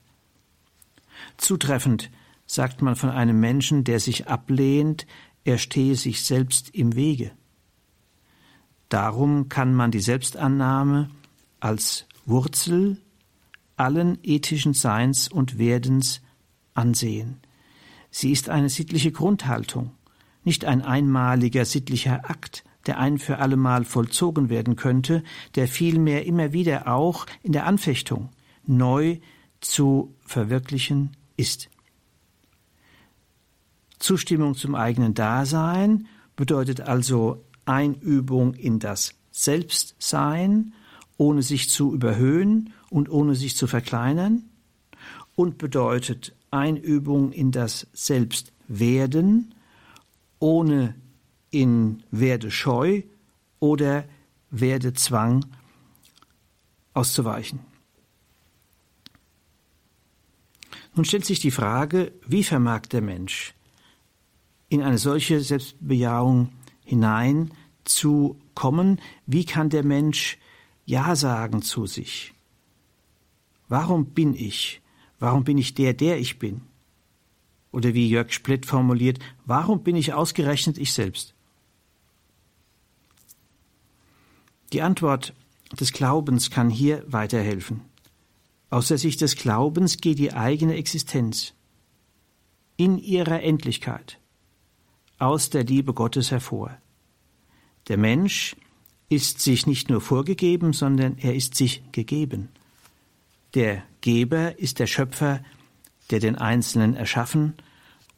Zutreffend sagt man von einem Menschen, der sich ablehnt, er stehe sich selbst im Wege. Darum kann man die Selbstannahme als Wurzel allen ethischen Seins und Werdens ansehen. Sie ist eine sittliche Grundhaltung, nicht ein einmaliger sittlicher Akt, der ein für allemal vollzogen werden könnte, der vielmehr immer wieder auch in der Anfechtung neu zu verwirklichen ist. Zustimmung zum eigenen Dasein bedeutet also Einübung in das Selbstsein, ohne sich zu überhöhen und ohne sich zu verkleinern, und bedeutet Einübung in das Selbstwerden, ohne in Werde scheu oder Werde Zwang auszuweichen. Nun stellt sich die Frage, wie vermag der Mensch in eine solche Selbstbejahung hinein zu kommen? Wie kann der Mensch Ja sagen zu sich? Warum bin ich? Warum bin ich der, der ich bin? Oder wie Jörg Splitt formuliert, warum bin ich ausgerechnet ich selbst? Die Antwort des Glaubens kann hier weiterhelfen. Aus der Sicht des Glaubens geht die eigene Existenz in ihrer Endlichkeit aus der Liebe Gottes hervor. Der Mensch ist sich nicht nur vorgegeben, sondern er ist sich gegeben. Der Geber ist der Schöpfer, der den Einzelnen erschaffen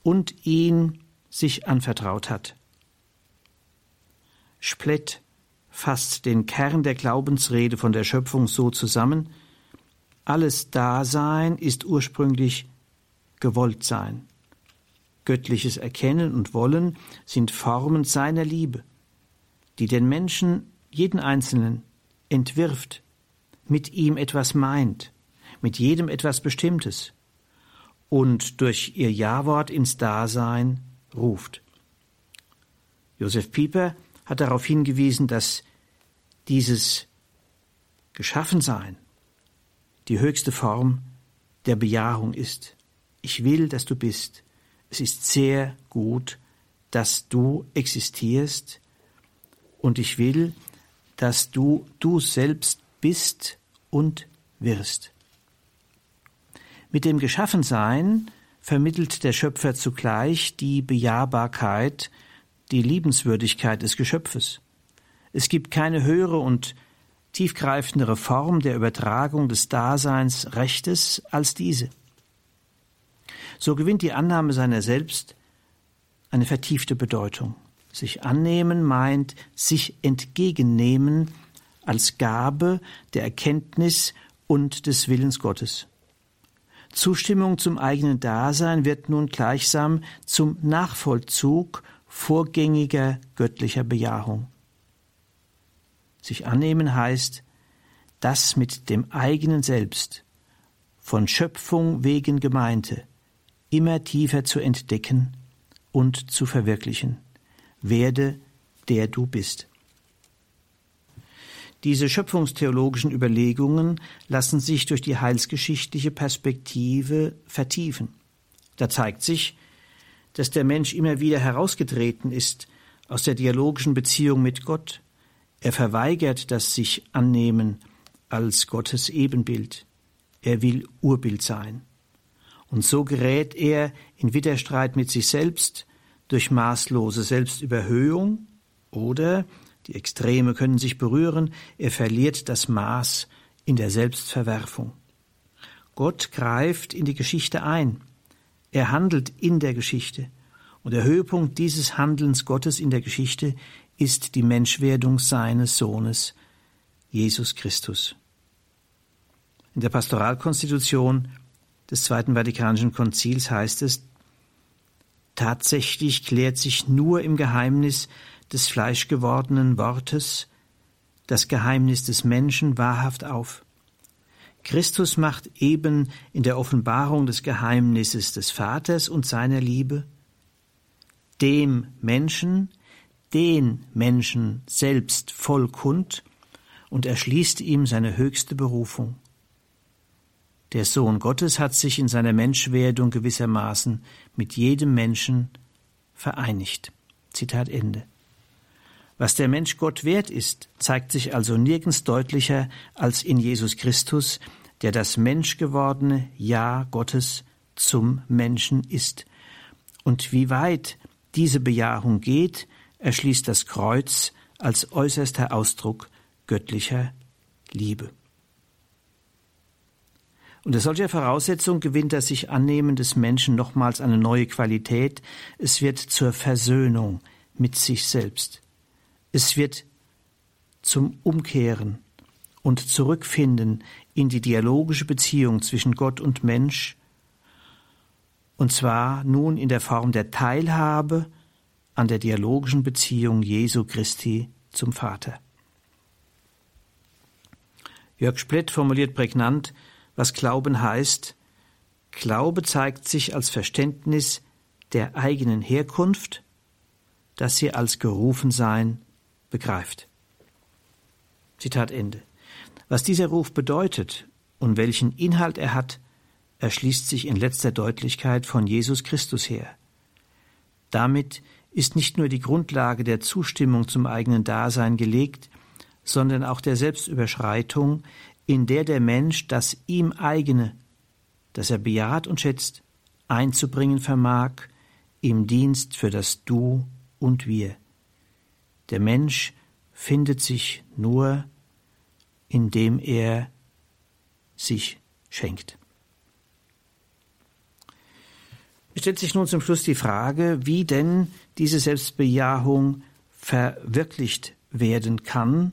und ihn sich anvertraut hat. Splett fasst den Kern der Glaubensrede von der Schöpfung so zusammen, alles Dasein ist ursprünglich Gewolltsein. Göttliches Erkennen und Wollen sind Formen seiner Liebe, die den Menschen, jeden Einzelnen, entwirft, mit ihm etwas meint, mit jedem etwas Bestimmtes und durch ihr Ja-Wort ins Dasein ruft. Josef Pieper hat darauf hingewiesen, dass dieses Geschaffensein die höchste Form der Bejahung ist. Ich will, dass du bist. Es ist sehr gut, dass du existierst und ich will, dass du du selbst bist und wirst. Mit dem Geschaffensein vermittelt der Schöpfer zugleich die Bejahbarkeit, die Liebenswürdigkeit des Geschöpfes. Es gibt keine höhere und tiefgreifendere Form der Übertragung des Daseinsrechtes als diese. So gewinnt die Annahme seiner selbst eine vertiefte Bedeutung. Sich annehmen meint sich entgegennehmen als Gabe der Erkenntnis und des Willens Gottes. Zustimmung zum eigenen Dasein wird nun gleichsam zum Nachvollzug vorgängiger göttlicher Bejahung. Sich annehmen heißt, das mit dem eigenen Selbst, von Schöpfung wegen Gemeinte, immer tiefer zu entdecken und zu verwirklichen. Werde, der du bist. Diese schöpfungstheologischen Überlegungen lassen sich durch die heilsgeschichtliche Perspektive vertiefen. Da zeigt sich, dass der Mensch immer wieder herausgetreten ist aus der dialogischen Beziehung mit Gott. Er verweigert das sich annehmen als Gottes Ebenbild. Er will Urbild sein. Und so gerät er in Widerstreit mit sich selbst durch maßlose Selbstüberhöhung oder, die Extreme können sich berühren, er verliert das Maß in der Selbstverwerfung. Gott greift in die Geschichte ein. Er handelt in der Geschichte. Und der Höhepunkt dieses Handelns Gottes in der Geschichte ist die Menschwerdung seines Sohnes, Jesus Christus. In der Pastoralkonstitution des Zweiten Vatikanischen Konzils heißt es, tatsächlich klärt sich nur im Geheimnis des fleischgewordenen Wortes das Geheimnis des Menschen wahrhaft auf. Christus macht eben in der Offenbarung des Geheimnisses des Vaters und seiner Liebe dem Menschen, den Menschen selbst voll kund und erschließt ihm seine höchste Berufung. Der Sohn Gottes hat sich in seiner Menschwerdung gewissermaßen mit jedem Menschen vereinigt. Zitat Ende. Was der Mensch Gott wert ist, zeigt sich also nirgends deutlicher als in Jesus Christus, der das Menschgewordene Ja Gottes zum Menschen ist. Und wie weit diese Bejahung geht, erschließt das Kreuz als äußerster Ausdruck göttlicher Liebe. Unter solcher Voraussetzung gewinnt das sich Annehmen des Menschen nochmals eine neue Qualität. Es wird zur Versöhnung mit sich selbst. Es wird zum Umkehren und Zurückfinden in die dialogische Beziehung zwischen Gott und Mensch, und zwar nun in der Form der Teilhabe an der dialogischen Beziehung Jesu Christi zum Vater. Jörg Splett formuliert prägnant, was Glauben heißt. Glaube zeigt sich als Verständnis der eigenen Herkunft, das sie als Gerufensein begreift. Zitat Ende. Was dieser Ruf bedeutet und welchen Inhalt er hat, erschließt sich in letzter Deutlichkeit von Jesus Christus her. Damit ist nicht nur die Grundlage der Zustimmung zum eigenen Dasein gelegt, sondern auch der Selbstüberschreitung, in der der Mensch das ihm eigene, das er bejaht und schätzt, einzubringen vermag, im Dienst für das Du und Wir. Der Mensch findet sich nur, indem er sich schenkt. Es stellt sich nun zum Schluss die Frage, wie denn diese Selbstbejahung verwirklicht werden kann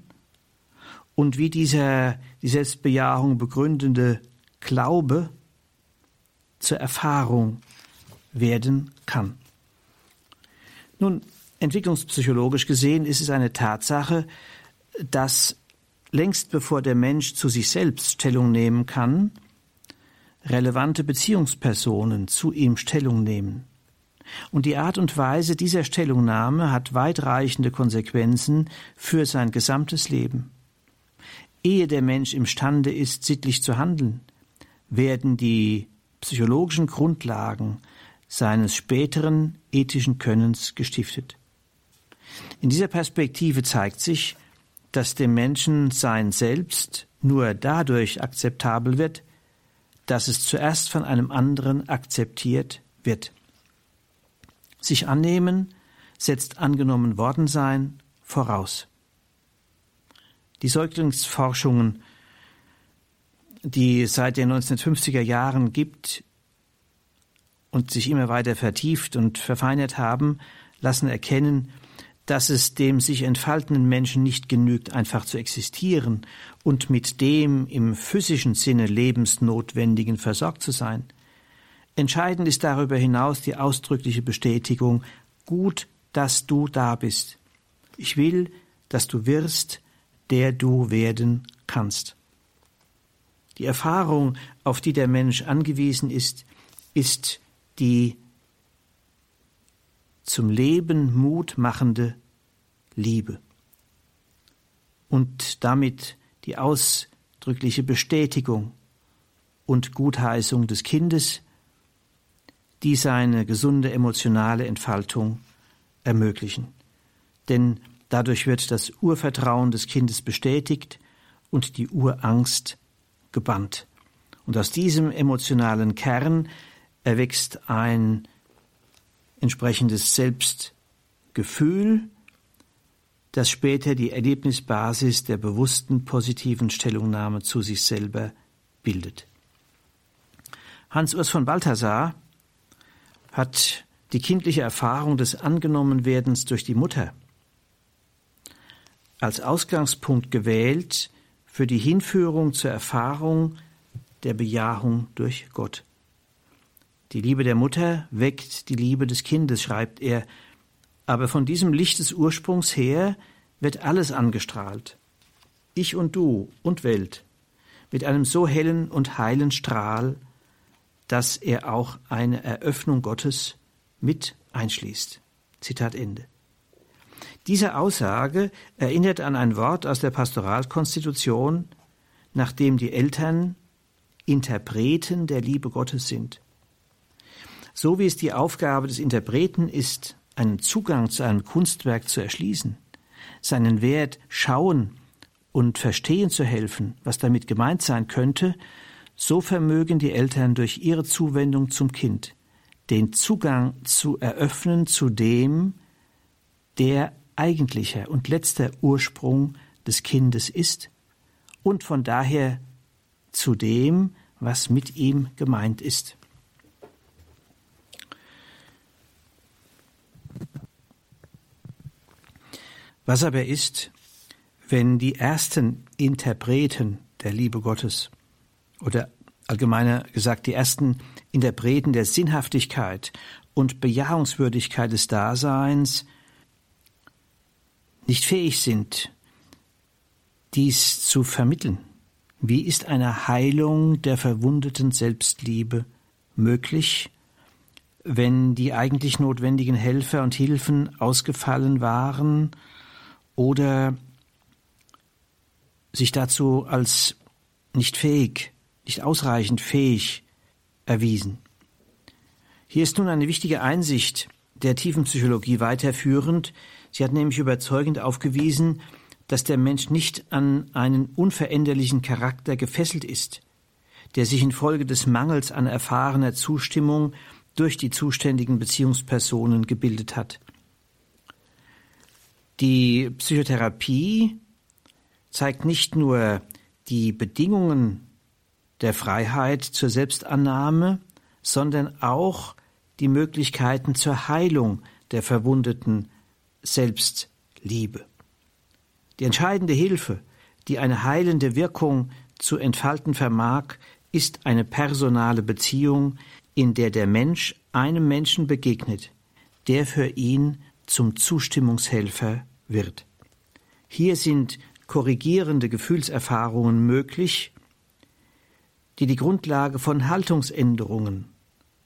und wie dieser die Selbstbejahung begründende Glaube zur Erfahrung werden kann. Nun, entwicklungspsychologisch gesehen ist es eine Tatsache, dass längst bevor der Mensch zu sich selbst Stellung nehmen kann, relevante Beziehungspersonen zu ihm Stellung nehmen. Und die Art und Weise dieser Stellungnahme hat weitreichende Konsequenzen für sein gesamtes Leben. Ehe der Mensch imstande ist, sittlich zu handeln, werden die psychologischen Grundlagen seines späteren ethischen Könnens gestiftet. In dieser Perspektive zeigt sich, dass dem Menschen sein Selbst nur dadurch akzeptabel wird, dass es zuerst von einem anderen akzeptiert wird. Sich annehmen setzt angenommen worden sein voraus. Die Säuglingsforschungen, die seit den 1950er Jahren gibt und sich immer weiter vertieft und verfeinert haben, lassen erkennen, dass es dem sich entfaltenden Menschen nicht genügt, einfach zu existieren und mit dem im physischen Sinne lebensnotwendigen versorgt zu sein. Entscheidend ist darüber hinaus die ausdrückliche Bestätigung, gut, dass du da bist. Ich will, dass du wirst, der du werden kannst. Die Erfahrung, auf die der Mensch angewiesen ist, ist die zum Leben Mut machende Liebe. Und damit die ausdrückliche Bestätigung und Gutheißung des Kindes, die seine gesunde emotionale Entfaltung ermöglichen. denn dadurch wird das Urvertrauen des Kindes bestätigt und die Urangst gebannt. Und aus diesem emotionalen Kern erwächst ein entsprechendes Selbstgefühl, das später die Erlebnisbasis der bewussten positiven Stellungnahme zu sich selber bildet. Hans Urs von Balthasar hat die kindliche Erfahrung des Angenommenwerdens durch die Mutter als Ausgangspunkt gewählt für die Hinführung zur Erfahrung der Bejahung durch Gott. Die Liebe der Mutter weckt die Liebe des Kindes, schreibt er, aber von diesem Licht des Ursprungs her wird alles angestrahlt. Ich und du und Welt, mit einem so hellen und heilen Strahl, dass er auch eine Eröffnung Gottes mit einschließt. Zitat Ende. Diese Aussage erinnert an ein Wort aus der Pastoralkonstitution, nachdem die Eltern Interpreten der Liebe Gottes sind. So wie es die Aufgabe des Interpreten ist, einen Zugang zu einem Kunstwerk zu erschließen, seinen Wert schauen und verstehen zu helfen, was damit gemeint sein könnte, so vermögen die Eltern durch ihre Zuwendung zum Kind den Zugang zu eröffnen zu dem, der eigentlicher und letzter Ursprung des Kindes ist und von daher zu dem, was mit ihm gemeint ist. Was aber ist, wenn die ersten Interpreten der Liebe Gottes oder allgemeiner gesagt die ersten Interpreten der Sinnhaftigkeit und Bejahungswürdigkeit des Daseins nicht fähig sind, dies zu vermitteln? Wie ist eine Heilung der verwundeten Selbstliebe möglich, wenn die eigentlich notwendigen Helfer und Hilfen ausgefallen waren oder sich dazu als nicht fähig, nicht ausreichend fähig erwiesen? Hier ist nun eine wichtige Einsicht der Tiefenpsychologie weiterführend. Sie hat nämlich überzeugend aufgewiesen, dass der Mensch nicht an einen unveränderlichen Charakter gefesselt ist, der sich infolge des Mangels an erfahrener Zustimmung durch die zuständigen Beziehungspersonen gebildet hat. Die Psychotherapie zeigt nicht nur die Bedingungen der Freiheit zur Selbstannahme, sondern auch die Möglichkeiten zur Heilung der verwundeten Selbstliebe. Die entscheidende Hilfe, die eine heilende Wirkung zu entfalten vermag, ist eine personale Beziehung, in der der Mensch einem Menschen begegnet, der für ihn zum Zustimmungshelfer wird. Hier sind korrigierende Gefühlserfahrungen möglich, die die Grundlage von Haltungsänderungen,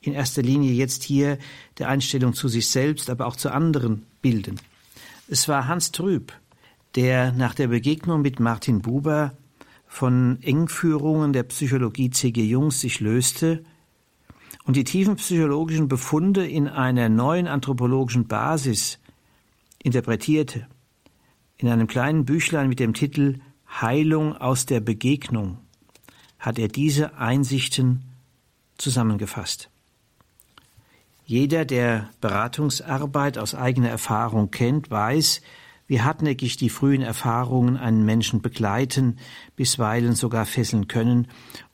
in erster Linie jetzt hier der Einstellung zu sich selbst, aber auch zu anderen bilden. Es war Hans Trüb, der nach der Begegnung mit Martin Buber von Engführungen der Psychologie C.G. Jungs sich löste und die tiefen psychologischen Befunde in einer neuen anthropologischen Basis interpretierte. In einem kleinen Büchlein mit dem Titel Heilung aus der Begegnung hat er diese Einsichten zusammengefasst. Jeder, der Beratungsarbeit aus eigener Erfahrung kennt, weiß, wie hartnäckig die frühen Erfahrungen einen Menschen begleiten, bisweilen sogar fesseln können,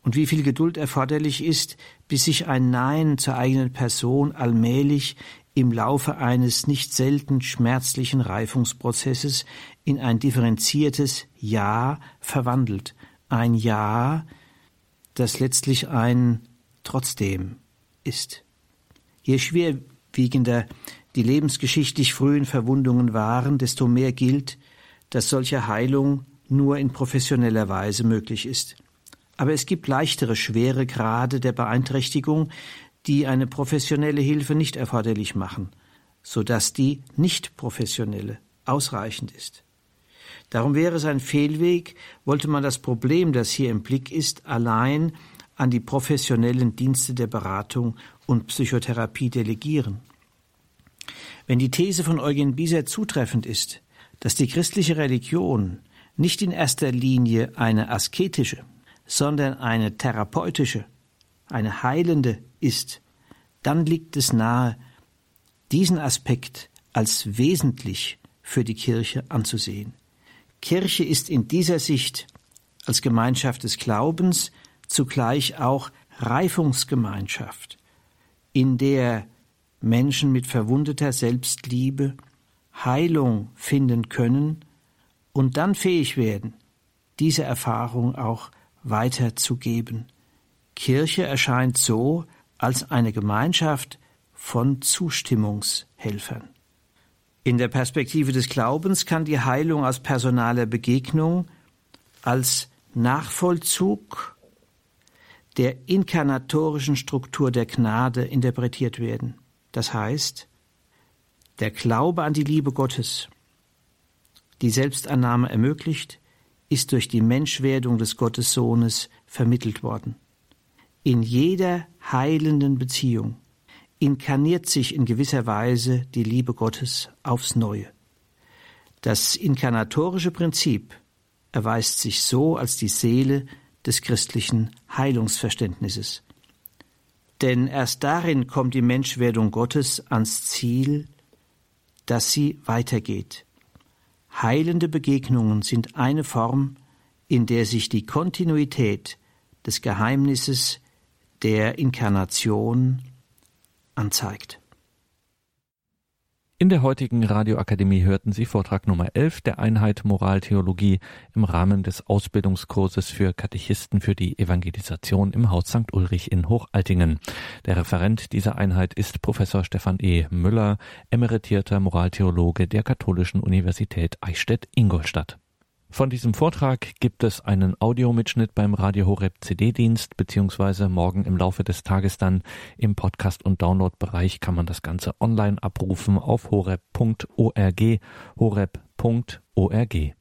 und wie viel Geduld erforderlich ist, bis sich ein Nein zur eigenen Person allmählich im Laufe eines nicht selten schmerzlichen Reifungsprozesses in ein differenziertes Ja verwandelt. Ein Ja, das letztlich ein Trotzdem ist. Je schwerwiegender die lebensgeschichtlich frühen Verwundungen waren, desto mehr gilt, dass solche Heilung nur in professioneller Weise möglich ist. Aber es gibt leichtere schwere Grade der Beeinträchtigung, die eine professionelle Hilfe nicht erforderlich machen, so dass die nicht professionelle ausreichend ist. Darum wäre es ein Fehlweg, wollte man das Problem, das hier im Blick ist, allein an die professionellen Dienste der Beratung und Psychotherapie delegieren. Wenn die These von Eugen Bieser zutreffend ist, dass die christliche Religion nicht in erster Linie eine asketische, sondern eine therapeutische, eine heilende ist, dann liegt es nahe, diesen Aspekt als wesentlich für die Kirche anzusehen. Kirche ist in dieser Sicht als Gemeinschaft des Glaubens zugleich auch Reifungsgemeinschaft, in der Menschen mit verwundeter Selbstliebe Heilung finden können und dann fähig werden, diese Erfahrung auch weiterzugeben. Kirche erscheint so als eine Gemeinschaft von Zustimmungshelfern. In der Perspektive des Glaubens kann die Heilung aus personaler Begegnung als Nachvollzug der inkarnatorischen Struktur der Gnade interpretiert werden. Das heißt, der Glaube an die Liebe Gottes, die Selbstannahme ermöglicht, ist durch die Menschwerdung des Gottessohnes vermittelt worden. In jeder heilenden Beziehung inkarniert sich in gewisser Weise die Liebe Gottes aufs Neue. Das inkarnatorische Prinzip erweist sich so als die Seele des christlichen Heilungsverständnisses. Denn erst darin kommt die Menschwerdung Gottes ans Ziel, dass sie weitergeht. Heilende Begegnungen sind eine Form, in der sich die Kontinuität des Geheimnisses der Inkarnation anzeigt. In der heutigen Radioakademie hörten Sie Vortrag Nummer 11 der Einheit Moraltheologie im Rahmen des Ausbildungskurses für Katechisten für die Evangelisation im Haus St. Ulrich in Hochaltingen. Der Referent dieser Einheit ist Professor Stefan E. Müller, emeritierter Moraltheologe der Katholischen Universität Eichstätt-Ingolstadt. Von diesem Vortrag gibt es einen Audiomitschnitt beim Radio Horeb CD-Dienst, beziehungsweise morgen im Laufe des Tages dann im Podcast- und Download-Bereich kann man das Ganze online abrufen auf horeb.org, horeb.org.